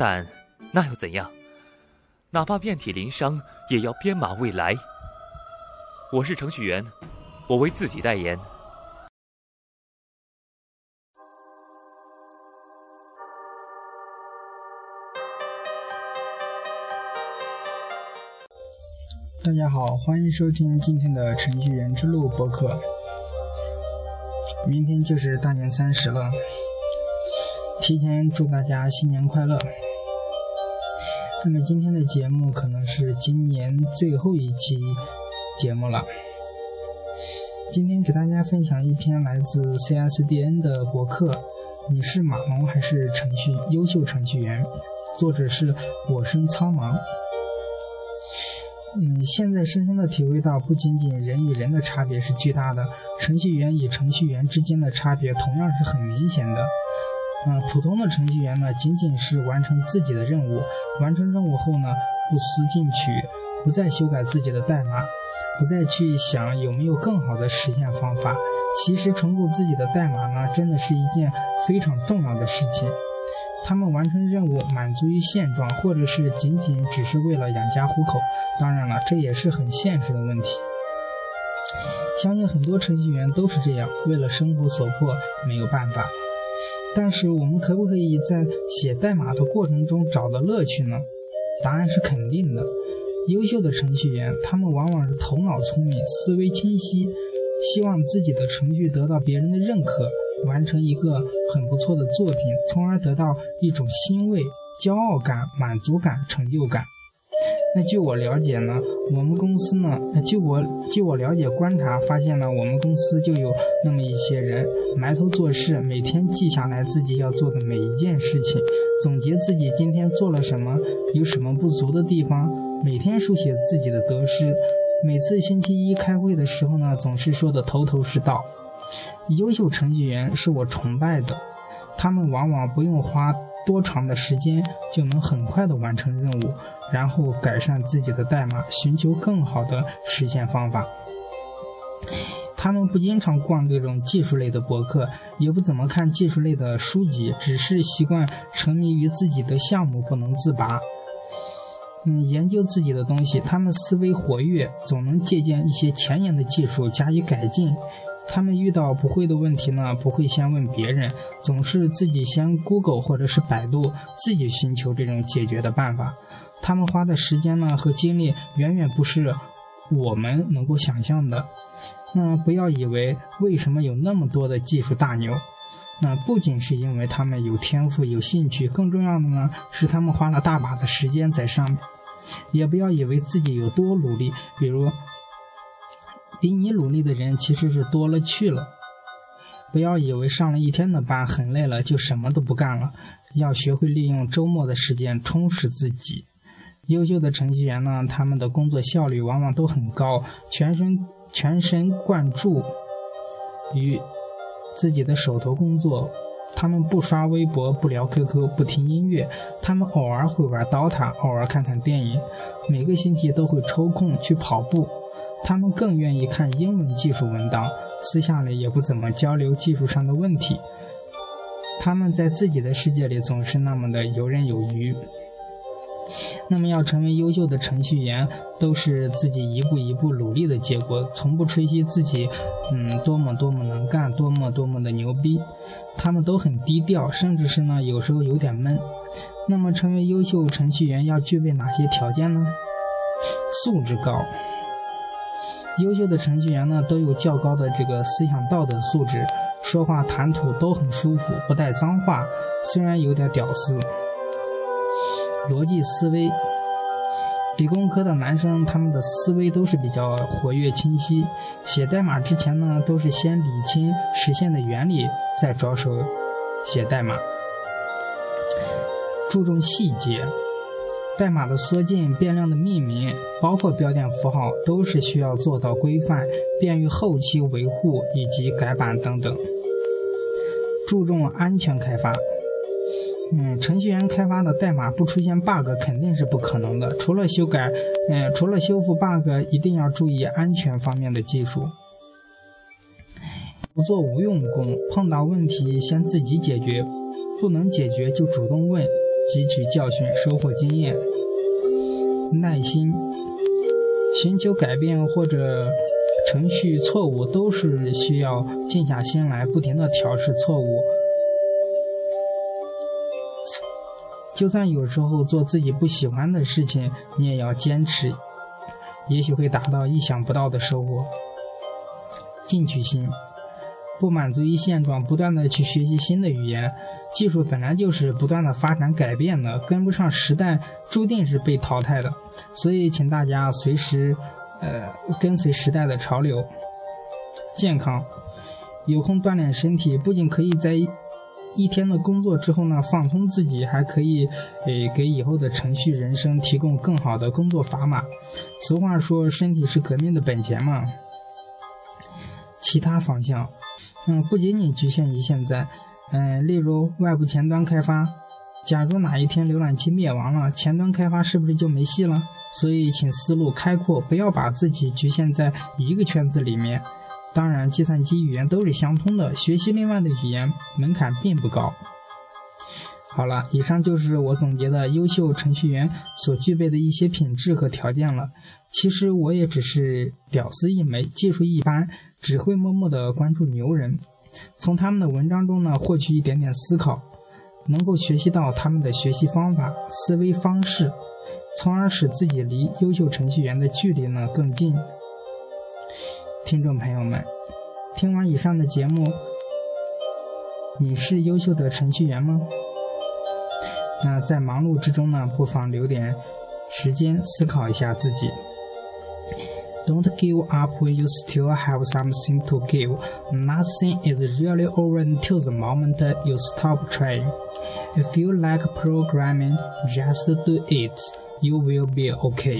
但那又怎样？哪怕遍体鳞伤，也要编码未来。我是程序员，我为自己代言。大家好，欢迎收听今天的程序员之路播客。明天就是大年三十了，提前祝大家新年快乐。那么今天的节目可能是今年最后一期节目了。今天给大家分享一篇来自 CSDN 的博客，你是码农还是程序优秀程序员？作者是我生苍茫。嗯，现在深深的体会到，不仅仅人与人的差别是巨大的，程序员与程序员之间的差别同样是很明显的。嗯，普通的程序员呢，仅仅是完成自己的任务，完成任务后呢，不思进取，不再修改自己的代码，不再去想有没有更好的实现方法。其实重构自己的代码呢，真的是一件非常重要的事情。他们完成任务，满足于现状，或者是仅仅只是为了养家糊口。当然了，这也是很现实的问题。相信很多程序员都是这样，为了生活所迫，没有办法。但是我们可不可以在写代码的过程中找到乐趣呢？答案是肯定的。优秀的程序员，他们往往是头脑聪明、思维清晰，希望自己的程序得到别人的认可，完成一个很不错的作品，从而得到一种欣慰、骄傲感、满足感、成就感。那据我了解呢，我们公司呢，据我据我了解观察发现呢，我们公司就有那么一些人埋头做事，每天记下来自己要做的每一件事情，总结自己今天做了什么，有什么不足的地方，每天书写自己的得失。每次星期一开会的时候呢，总是说的头头是道。优秀程序员是我崇拜的，他们往往不用花。多长的时间就能很快的完成任务，然后改善自己的代码，寻求更好的实现方法。他们不经常逛这种技术类的博客，也不怎么看技术类的书籍，只是习惯沉迷于自己的项目不能自拔。嗯，研究自己的东西，他们思维活跃，总能借鉴一些前沿的技术加以改进。他们遇到不会的问题呢，不会先问别人，总是自己先 Google 或者是百度，自己寻求这种解决的办法。他们花的时间呢和精力远远不是我们能够想象的。那不要以为为什么有那么多的技术大牛，那不仅是因为他们有天赋、有兴趣，更重要的呢是他们花了大把的时间在上面。也不要以为自己有多努力，比如。比你努力的人其实是多了去了。不要以为上了一天的班很累了就什么都不干了，要学会利用周末的时间充实自己。优秀的程序员呢，他们的工作效率往往都很高，全身全神贯注于自己的手头工作。他们不刷微博，不聊 QQ，不听音乐，他们偶尔会玩 DOTA，偶尔看看电影，每个星期都会抽空去跑步。他们更愿意看英文技术文档，私下里也不怎么交流技术上的问题。他们在自己的世界里总是那么的游刃有余。那么，要成为优秀的程序员，都是自己一步一步努力的结果，从不吹嘘自己，嗯，多么多么能干，多么多么的牛逼。他们都很低调，甚至是呢，有时候有点闷。那么，成为优秀程序员要具备哪些条件呢？素质高。优秀的程序员呢，都有较高的这个思想道德素质，说话谈吐都很舒服，不带脏话，虽然有点屌丝。逻辑思维，理工科的男生他们的思维都是比较活跃清晰，写代码之前呢，都是先理清实现的原理，再着手写代码。注重细节。代码的缩进、变量的命名，包括标点符号，都是需要做到规范，便于后期维护以及改版等等。注重安全开发。嗯，程序员开发的代码不出现 bug 肯定是不可能的。除了修改，嗯，除了修复 bug，一定要注意安全方面的技术。不做无用功，碰到问题先自己解决，不能解决就主动问。汲取教训，收获经验。耐心，寻求改变或者程序错误，都是需要静下心来，不停的调试错误。就算有时候做自己不喜欢的事情，你也要坚持，也许会达到意想不到的收获。进取心。不满足于现状，不断的去学习新的语言，技术本来就是不断的发展改变的，跟不上时代，注定是被淘汰的。所以，请大家随时，呃，跟随时代的潮流。健康，有空锻炼身体，不仅可以在一天的工作之后呢放松自己，还可以，诶，给以后的程序人生提供更好的工作砝码。俗话说，身体是革命的本钱嘛。其他方向。嗯，不仅仅局限于现在，嗯，例如外部前端开发，假如哪一天浏览器灭亡了，前端开发是不是就没戏了？所以，请思路开阔，不要把自己局限在一个圈子里面。当然，计算机语言都是相通的，学习另外的语言门槛并不高。好了，以上就是我总结的优秀程序员所具备的一些品质和条件了。其实我也只是屌丝一枚，技术一般，只会默默的关注牛人，从他们的文章中呢获取一点点思考，能够学习到他们的学习方法、思维方式，从而使自己离优秀程序员的距离呢更近。听众朋友们，听完以上的节目，你是优秀的程序员吗？那在忙碌之中呢，不妨留点时间思考一下自己。Don't give up when you still have something to give. Nothing is really over until the moment you stop trying. If you like programming, just do it. You will be okay.